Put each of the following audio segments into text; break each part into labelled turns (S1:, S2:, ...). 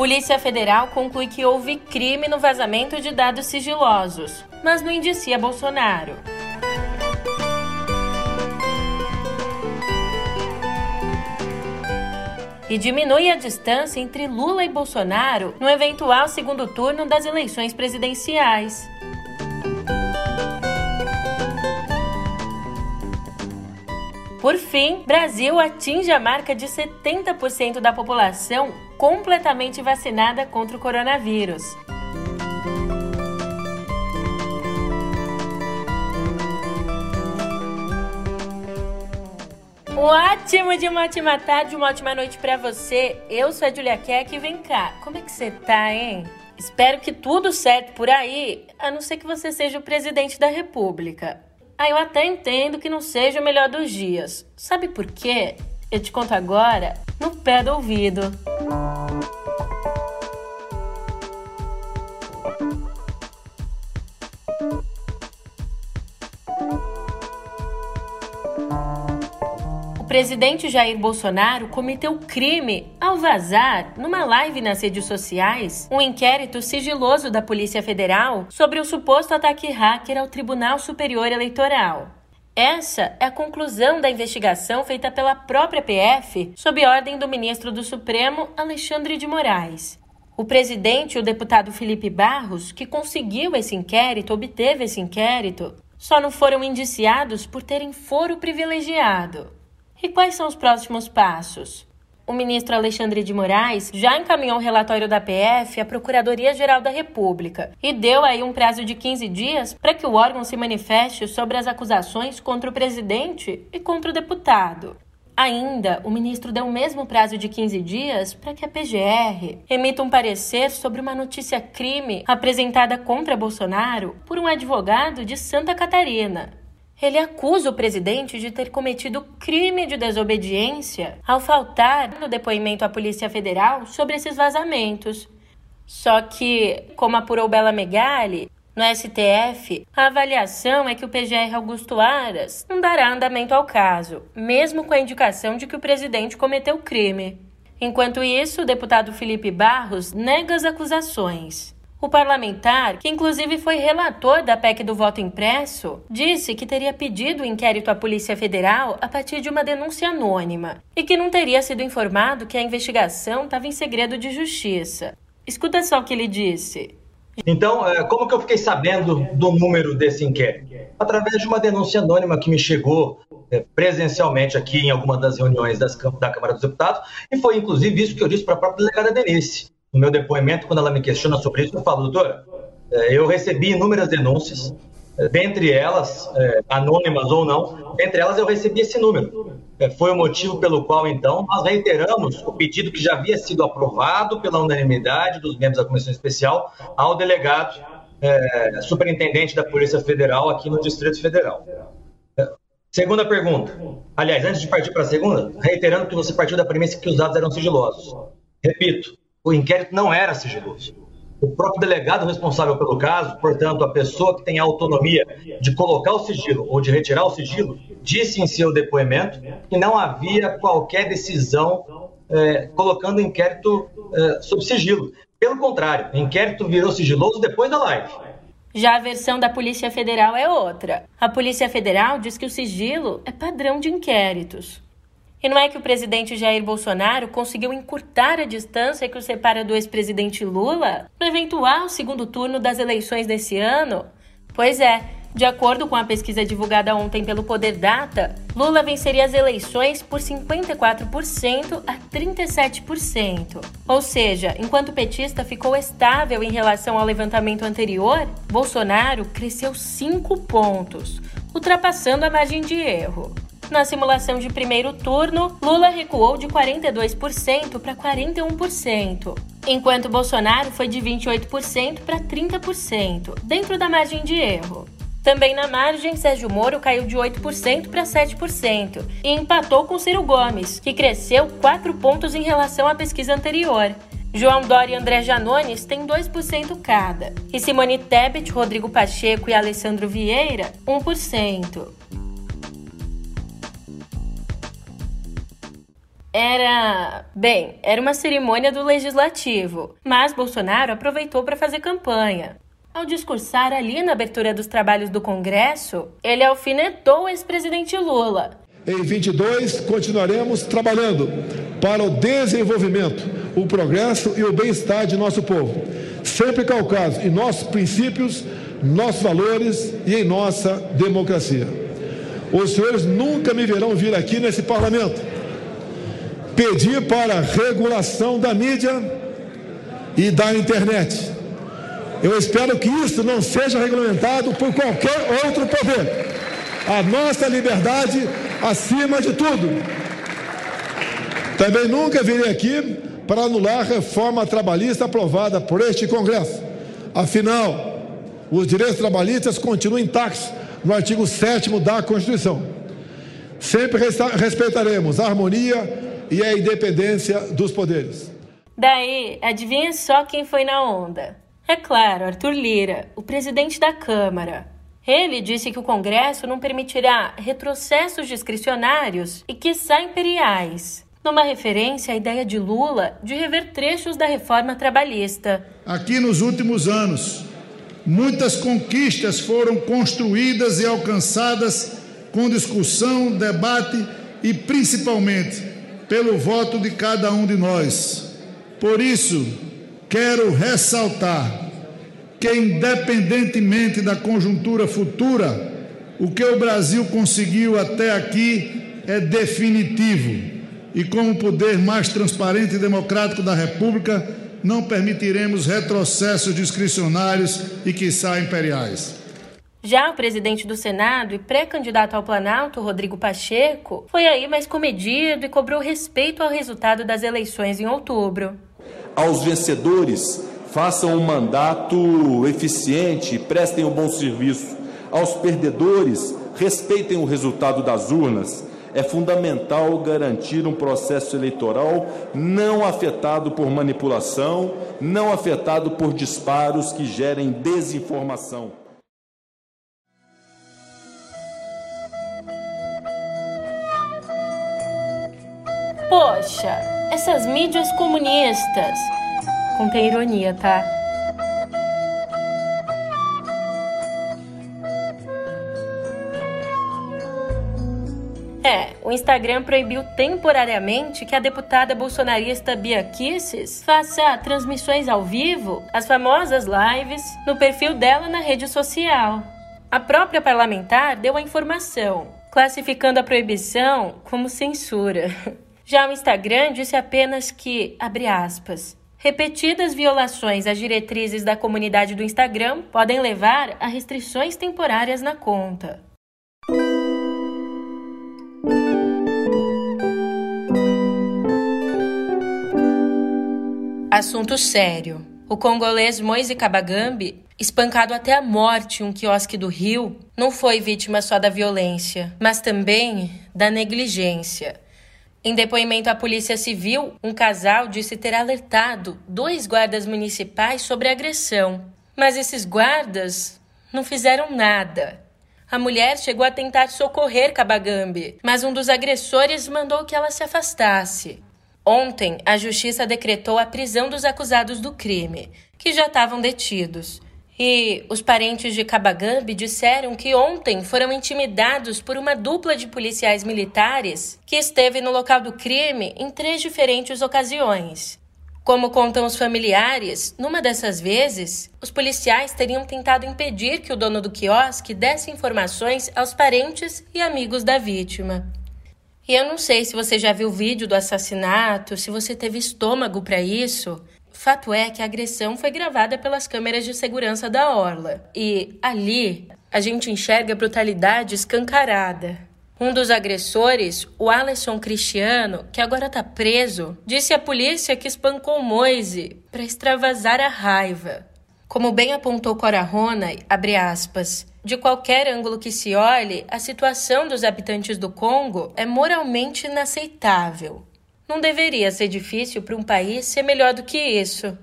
S1: Polícia Federal conclui que houve crime no vazamento de dados sigilosos, mas não indicia Bolsonaro. e diminui a distância entre Lula e Bolsonaro no eventual segundo turno das eleições presidenciais. Por fim, Brasil atinge a marca de 70% da população completamente vacinada contra o coronavírus. Um ótimo de uma ótima tarde, uma ótima noite para você. Eu sou a Julia Keck e vem cá, como é que você tá, hein? Espero que tudo certo por aí, a não ser que você seja o presidente da república. Ah, eu até entendo que não seja o melhor dos dias. Sabe por quê? Eu te conto agora no pé do ouvido. Presidente Jair Bolsonaro cometeu crime ao vazar, numa live nas redes sociais, um inquérito sigiloso da Polícia Federal sobre o suposto ataque hacker ao Tribunal Superior Eleitoral. Essa é a conclusão da investigação feita pela própria PF, sob ordem do ministro do Supremo, Alexandre de Moraes. O presidente e o deputado Felipe Barros, que conseguiu esse inquérito, obteve esse inquérito, só não foram indiciados por terem foro privilegiado. E quais são os próximos passos? O ministro Alexandre de Moraes já encaminhou o relatório da PF à Procuradoria-Geral da República e deu aí um prazo de 15 dias para que o órgão se manifeste sobre as acusações contra o presidente e contra o deputado. Ainda, o ministro deu o mesmo prazo de 15 dias para que a PGR emita um parecer sobre uma notícia crime apresentada contra Bolsonaro por um advogado de Santa Catarina, ele acusa o presidente de ter cometido crime de desobediência ao faltar no depoimento à Polícia Federal sobre esses vazamentos. Só que, como apurou Bela Megali, no STF, a avaliação é que o PGR Augusto Aras não dará andamento ao caso, mesmo com a indicação de que o presidente cometeu crime. Enquanto isso, o deputado Felipe Barros nega as acusações. O parlamentar, que inclusive foi relator da PEC do voto impresso, disse que teria pedido o inquérito à Polícia Federal a partir de uma denúncia anônima e que não teria sido informado que a investigação estava em segredo de justiça. Escuta só o que ele disse.
S2: Então, é, como que eu fiquei sabendo do número desse inquérito? Através de uma denúncia anônima que me chegou é, presencialmente aqui em alguma das reuniões das, da Câmara dos Deputados, e foi inclusive isso que eu disse para a própria delegada Denise no meu depoimento, quando ela me questiona sobre isso, eu falo, doutora, é, eu recebi inúmeras denúncias, é, dentre elas, é, anônimas ou não, dentre elas eu recebi esse número. Foi o motivo pelo qual, então, nós reiteramos o pedido que já havia sido aprovado pela unanimidade dos membros da Comissão Especial ao delegado é, superintendente da Polícia Federal aqui no Distrito Federal. Segunda pergunta. Aliás, antes de partir para a segunda, reiterando que você partiu da premissa que os dados eram sigilosos. Repito, o inquérito não era sigiloso. O próprio delegado responsável pelo caso, portanto, a pessoa que tem a autonomia de colocar o sigilo ou de retirar o sigilo, disse em seu depoimento que não havia qualquer decisão é, colocando o inquérito é, sob sigilo. Pelo contrário, o inquérito virou sigiloso depois da live.
S1: Já a versão da Polícia Federal é outra. A Polícia Federal diz que o sigilo é padrão de inquéritos. E não é que o presidente Jair Bolsonaro conseguiu encurtar a distância que o separa do ex-presidente Lula no eventual segundo turno das eleições desse ano? Pois é, de acordo com a pesquisa divulgada ontem pelo Poder Data, Lula venceria as eleições por 54% a 37%. Ou seja, enquanto o petista ficou estável em relação ao levantamento anterior, Bolsonaro cresceu 5 pontos, ultrapassando a margem de erro. Na simulação de primeiro turno, Lula recuou de 42% para 41%, enquanto Bolsonaro foi de 28% para 30%, dentro da margem de erro. Também na margem, Sérgio Moro caiu de 8% para 7% e empatou com Ciro Gomes, que cresceu 4 pontos em relação à pesquisa anterior. João Dória e André Janones têm 2% cada, e Simone Tebet, Rodrigo Pacheco e Alessandro Vieira, 1%. Era. Bem, era uma cerimônia do legislativo, mas Bolsonaro aproveitou para fazer campanha. Ao discursar ali na abertura dos trabalhos do Congresso, ele alfinetou o ex-presidente Lula.
S3: Em 22, continuaremos trabalhando para o desenvolvimento, o progresso e o bem-estar de nosso povo, sempre calcados em nossos princípios, nossos valores e em nossa democracia. Os senhores nunca me verão vir aqui nesse parlamento pedir para regulação da mídia e da internet. Eu espero que isso não seja regulamentado por qualquer outro poder. A nossa liberdade acima de tudo. Também nunca virei aqui para anular reforma trabalhista aprovada por este Congresso. Afinal, os direitos trabalhistas continuam intactos no artigo 7 da Constituição. Sempre respeitaremos a harmonia e a independência dos poderes.
S1: Daí, adivinha só quem foi na onda? É claro, Arthur Lira, o presidente da Câmara. Ele disse que o Congresso não permitirá retrocessos discricionários e que imperiais, numa referência à ideia de Lula de rever trechos da reforma trabalhista.
S4: Aqui nos últimos anos, muitas conquistas foram construídas e alcançadas com discussão, debate e principalmente pelo voto de cada um de nós. Por isso, quero ressaltar que, independentemente da conjuntura futura, o que o Brasil conseguiu até aqui é definitivo. E, como poder mais transparente e democrático da República, não permitiremos retrocessos discricionários e, quiçá, imperiais.
S1: Já o presidente do Senado e pré-candidato ao Planalto, Rodrigo Pacheco, foi aí mais comedido e cobrou respeito ao resultado das eleições em outubro.
S5: Aos vencedores, façam um mandato eficiente, prestem um bom serviço. Aos perdedores, respeitem o resultado das urnas. É fundamental garantir um processo eleitoral não afetado por manipulação, não afetado por disparos que gerem desinformação.
S1: Poxa, essas mídias comunistas. Contém ironia, tá? É, o Instagram proibiu temporariamente que a deputada bolsonarista Bia Kisses faça transmissões ao vivo, as famosas lives, no perfil dela na rede social. A própria parlamentar deu a informação, classificando a proibição como censura. Já o Instagram disse apenas que, abre aspas, repetidas violações às diretrizes da comunidade do Instagram podem levar a restrições temporárias na conta. Assunto sério. O congolês Moise Kabagambi, espancado até a morte em um quiosque do Rio, não foi vítima só da violência, mas também da negligência. Em depoimento à Polícia Civil, um casal disse ter alertado dois guardas municipais sobre a agressão, mas esses guardas não fizeram nada. A mulher chegou a tentar socorrer Kabagambi, mas um dos agressores mandou que ela se afastasse. Ontem, a justiça decretou a prisão dos acusados do crime, que já estavam detidos. E os parentes de Kabagambi disseram que ontem foram intimidados por uma dupla de policiais militares que esteve no local do crime em três diferentes ocasiões. Como contam os familiares, numa dessas vezes, os policiais teriam tentado impedir que o dono do quiosque desse informações aos parentes e amigos da vítima. E eu não sei se você já viu o vídeo do assassinato, se você teve estômago para isso, Fato é que a agressão foi gravada pelas câmeras de segurança da Orla. E ali a gente enxerga brutalidade escancarada. Um dos agressores, o Alisson Cristiano, que agora está preso, disse à polícia que espancou Moise para extravasar a raiva. Como bem apontou Cora Rona, abre aspas, de qualquer ângulo que se olhe, a situação dos habitantes do Congo é moralmente inaceitável. Não deveria ser difícil para um país ser melhor do que isso.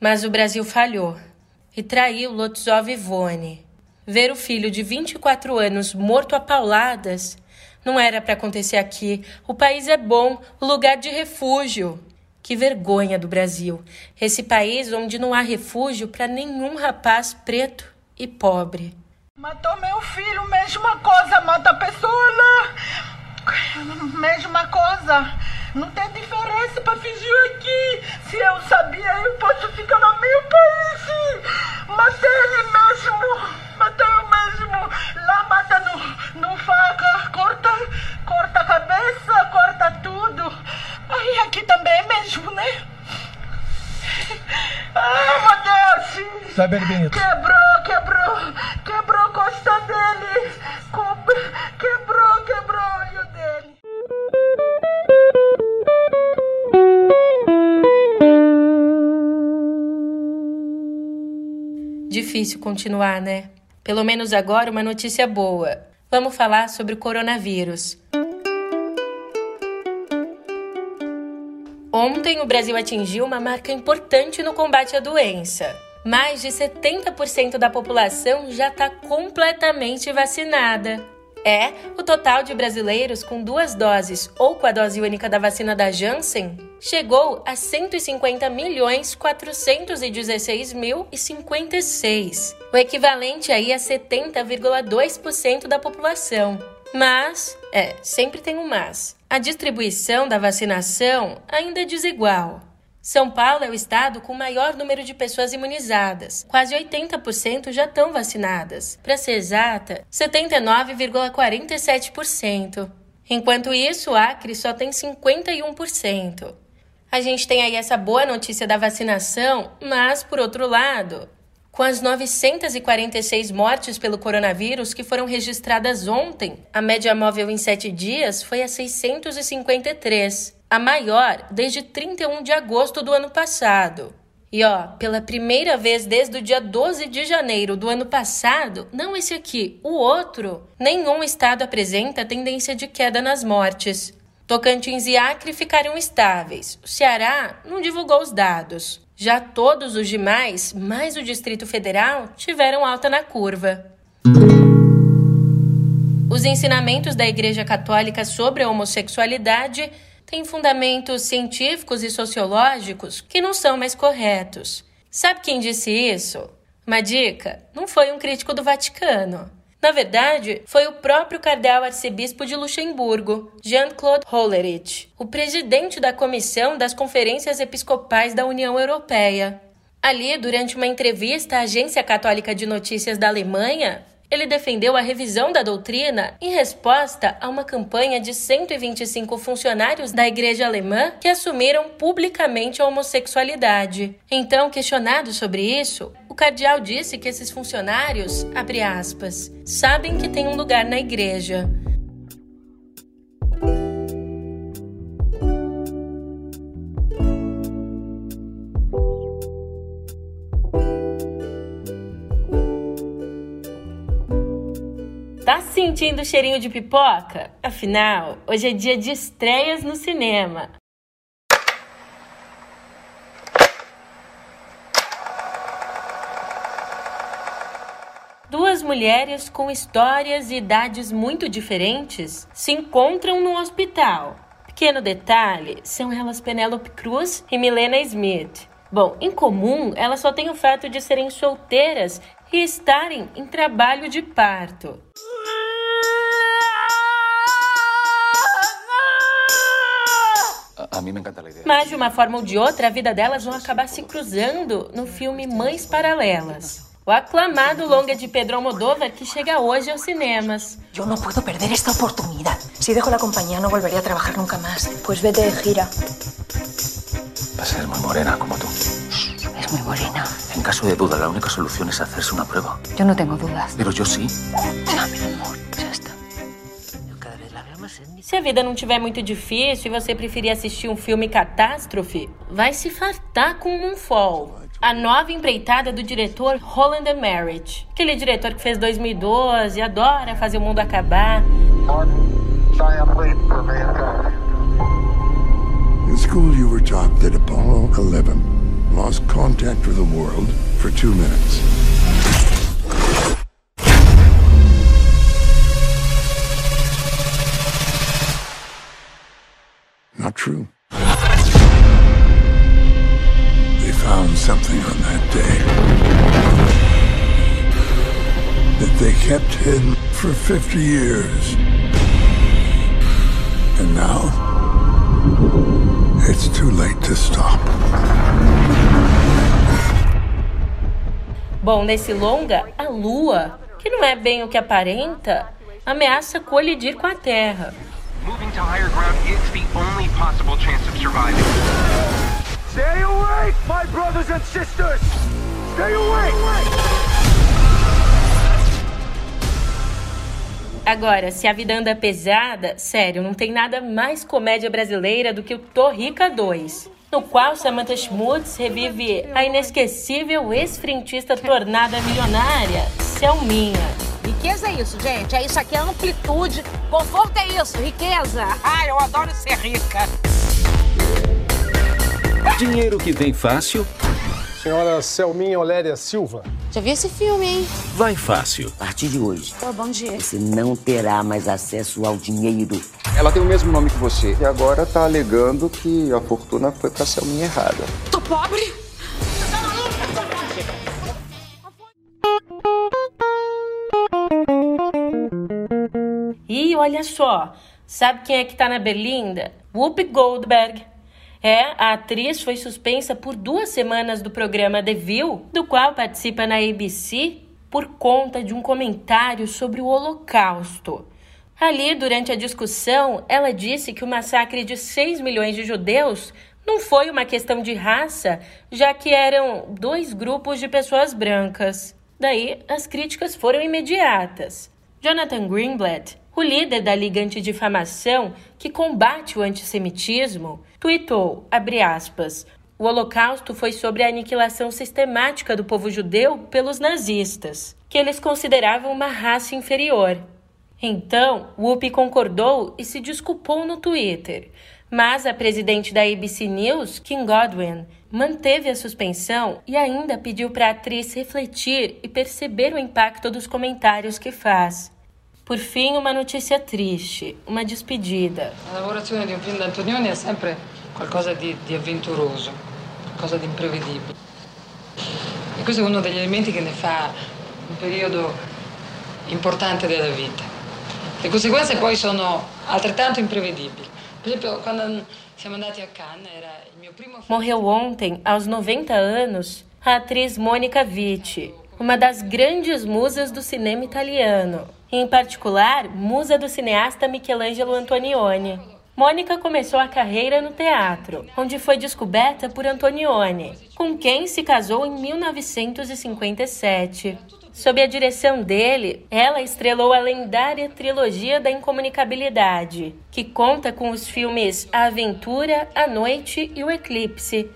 S1: Mas o Brasil falhou e traiu Lotzov Ivone. Ver o filho de 24 anos morto a pauladas não era para acontecer aqui. O país é bom, lugar de refúgio. Que vergonha do Brasil. Esse país onde não há refúgio para nenhum rapaz preto e pobre.
S6: Matou meu filho, mesma coisa, mata a pessoa lá. Mesma coisa. Não tem diferença para fingir aqui. Se eu sabia, eu posso ficar no meu país. Matei ele mesmo. Matei eu mesmo. Lá mata no, no faca. Corta, corta a cabeça, corta tudo. Aí aqui também mesmo, né? Ai, meu Deus!
S3: Sai bem, Benito.
S6: Quebrou, quebrou, quebrou a costa dele. Quebrou, quebrou
S1: Difícil continuar, né? Pelo menos agora uma notícia boa. Vamos falar sobre o coronavírus. Ontem, o Brasil atingiu uma marca importante no combate à doença. Mais de 70% da população já está completamente vacinada. É, o total de brasileiros com duas doses ou com a dose única da vacina da Janssen chegou a 150 milhões 416 mil e 56, o equivalente aí a 70,2% da população. Mas, é, sempre tem um mas. A distribuição da vacinação ainda é desigual. São Paulo é o estado com o maior número de pessoas imunizadas. Quase 80% já estão vacinadas. Para ser exata, 79,47%. Enquanto isso, o Acre só tem 51%. A gente tem aí essa boa notícia da vacinação, mas, por outro lado, com as 946 mortes pelo coronavírus que foram registradas ontem, a média móvel em sete dias foi a 653, a maior desde 31 de agosto do ano passado. E ó, pela primeira vez desde o dia 12 de janeiro do ano passado, não esse aqui, o outro, nenhum estado apresenta tendência de queda nas mortes. Tocantins e Acre ficaram estáveis. O Ceará não divulgou os dados. Já todos os demais, mais o Distrito Federal, tiveram alta na curva. Os ensinamentos da Igreja Católica sobre a homossexualidade têm fundamentos científicos e sociológicos que não são mais corretos. Sabe quem disse isso? Uma dica: não foi um crítico do Vaticano. Na verdade, foi o próprio cardeal arcebispo de Luxemburgo, Jean-Claude Hollerich, o presidente da Comissão das Conferências Episcopais da União Europeia. Ali, durante uma entrevista à Agência Católica de Notícias da Alemanha, ele defendeu a revisão da doutrina em resposta a uma campanha de 125 funcionários da igreja alemã que assumiram publicamente a homossexualidade. Então, questionado sobre isso, cardeal disse que esses funcionários, abre aspas, sabem que tem um lugar na igreja. Tá sentindo o cheirinho de pipoca? Afinal, hoje é dia de estreias no cinema. Duas mulheres com histórias e idades muito diferentes se encontram no hospital. Pequeno detalhe, são elas Penélope Cruz e Milena Smith. Bom, em comum, elas só têm o fato de serem solteiras e estarem em trabalho de parto. Mas de uma forma ou de outra, a vida delas vão acabar se cruzando no filme Mães Paralelas. O aclamado longa de Pedro Almodóvar que chega hoje aos cinemas.
S7: Yo no puedo perder esta oportunidad. Si dejo la compañía no volveré a trabajar nunca más. Pues vete de gira.
S8: Va a ser muy morena como tú.
S7: Es muy morena.
S8: En caso de duda, la única solución es hacerse una prueba.
S7: Yo no tengo dudas.
S8: Pero yo sí.
S7: No, mi amor, ya está.
S1: Se a vida não tiver muito difícil e você preferir assistir um filme catástrofe, vai se fartar com Moonfall a nova empreitada do diretor Roland Emmerich. Aquele diretor que fez 2012, adora fazer o mundo acabar.
S9: In school you were taught that Apollo 11 lost contact with the world for 2 minutes. Not true. Something on that day that they kept hidden for 50 years. And now, it's too late to stop.
S1: Bom, nesse longa, a Lua, que não é bem o que aparenta, ameaça colidir com a Terra.
S10: Moving to higher ground is the only possible chance of surviving.
S11: Awake, my brothers and sisters! Stay awake!
S1: Agora, se a vida anda pesada, sério, não tem nada mais comédia brasileira do que o Torrica 2, no qual Samantha Schmutz revive a inesquecível ex-frentista tornada milionária, Selminha.
S12: Riqueza é isso, gente. É isso aqui, é amplitude. Conforto é isso, riqueza. Ai, eu adoro ser rica.
S13: Dinheiro que vem fácil.
S14: Senhora Selminha Oléria Silva.
S15: Já vi esse filme, hein?
S13: Vai fácil.
S16: A partir de hoje.
S15: Oh, bom dia.
S16: Você não terá mais acesso ao dinheiro.
S17: Ela tem o mesmo nome que você e agora tá alegando que a fortuna foi pra Selminha errada.
S12: Tô pobre?
S1: E olha só, sabe quem é que tá na berlinda? Whoopi Goldberg. É, a atriz foi suspensa por duas semanas do programa The View, do qual participa na ABC, por conta de um comentário sobre o Holocausto. Ali, durante a discussão, ela disse que o massacre de 6 milhões de judeus não foi uma questão de raça, já que eram dois grupos de pessoas brancas. Daí, as críticas foram imediatas. Jonathan Greenblatt, o líder da Liga Antidifamação, que combate o antissemitismo, tweetou, aspas, o Holocausto foi sobre a aniquilação sistemática do povo judeu pelos nazistas, que eles consideravam uma raça inferior. Então, Whoopi concordou e se desculpou no Twitter, mas a presidente da ABC News, Kim Godwin, manteve a suspensão e ainda pediu para a atriz refletir e perceber o impacto dos comentários que faz. Por fim, uma notícia triste, uma despedida.
S18: La lavorazione di un film d'Antonioni è sempre qualcosa di, di avventuroso, qualcosa di imprevedibile. E questo è uno degli elementi che ne fa un periodo importante della vita. Le conseguenze poi sono altrettanto imprevedibili. Per esempio, quando siamo andati a Cannes era il mio primo.
S1: Morreu ontem, aos 90 anos, a atriz Mônica Vitti, uma das grandes musas do cinema italiano, em particular, musa do cineasta Michelangelo Antonioni. Mônica começou a carreira no teatro, onde foi descoberta por Antonioni, com quem se casou em 1957. Sob a direção dele, ela estrelou a lendária trilogia da incomunicabilidade, que conta com os filmes A Aventura, A Noite e O Eclipse.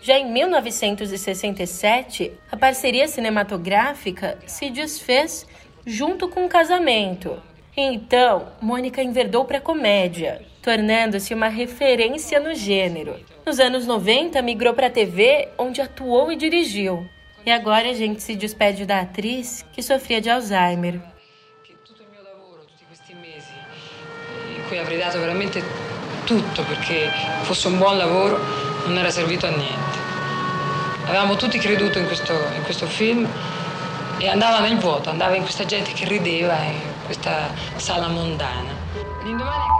S1: Já em 1967, a parceria cinematográfica se desfez junto com o casamento. Então, Mônica enverdou para a comédia, tornando-se uma referência no gênero. Nos anos 90, migrou para a TV, onde atuou e dirigiu. E agora a gente se despede da atriz que sofria de Alzheimer.
S18: in cui avrei dato veramente tutto perché fosse un buon lavoro, non era servito a niente. Avevamo tutti creduto in questo, in questo film e andava nel vuoto, andava in questa gente che rideva in questa sala mondana. L'indomani...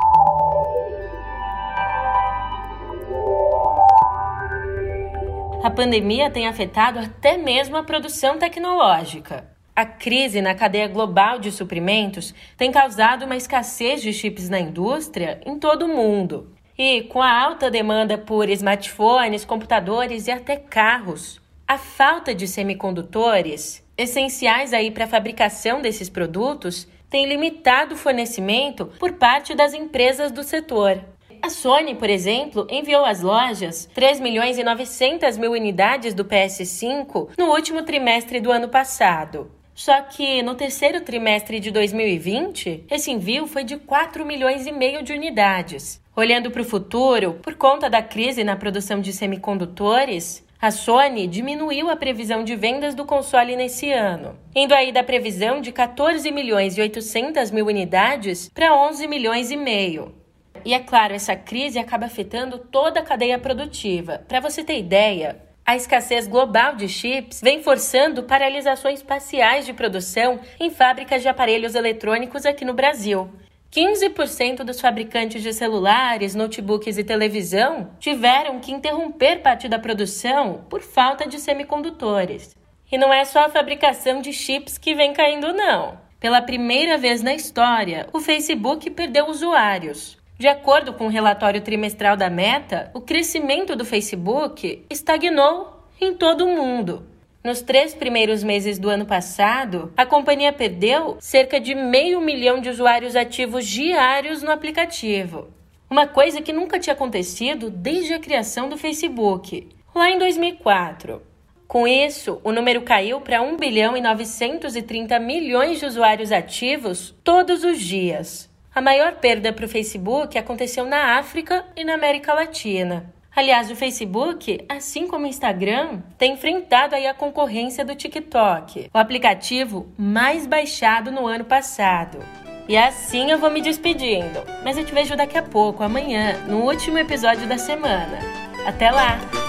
S1: A pandemia tem afetado até mesmo a produção tecnológica. A crise na cadeia global de suprimentos tem causado uma escassez de chips na indústria em todo o mundo. E com a alta demanda por smartphones, computadores e até carros, a falta de semicondutores, essenciais aí para a fabricação desses produtos, tem limitado o fornecimento por parte das empresas do setor. A Sony, por exemplo, enviou às lojas 3 milhões e 900 mil unidades do PS5 no último trimestre do ano passado. Só que no terceiro trimestre de 2020, esse envio foi de 4 milhões e meio de unidades. Olhando para o futuro, por conta da crise na produção de semicondutores, a Sony diminuiu a previsão de vendas do console nesse ano, indo aí da previsão de 14 milhões e 800 mil unidades para 11 milhões e meio. E é claro, essa crise acaba afetando toda a cadeia produtiva. Para você ter ideia, a escassez global de chips vem forçando paralisações parciais de produção em fábricas de aparelhos eletrônicos aqui no Brasil. 15% dos fabricantes de celulares, notebooks e televisão tiveram que interromper parte da produção por falta de semicondutores. E não é só a fabricação de chips que vem caindo, não. Pela primeira vez na história, o Facebook perdeu usuários. De acordo com o relatório trimestral da Meta, o crescimento do Facebook estagnou em todo o mundo. Nos três primeiros meses do ano passado, a companhia perdeu cerca de meio milhão de usuários ativos diários no aplicativo. Uma coisa que nunca tinha acontecido desde a criação do Facebook, lá em 2004. Com isso, o número caiu para 1 bilhão e 930 milhões de usuários ativos todos os dias. A maior perda para o Facebook aconteceu na África e na América Latina. Aliás, o Facebook, assim como o Instagram, tem enfrentado aí a concorrência do TikTok, o aplicativo mais baixado no ano passado. E assim eu vou me despedindo, mas eu te vejo daqui a pouco, amanhã, no último episódio da semana. Até lá!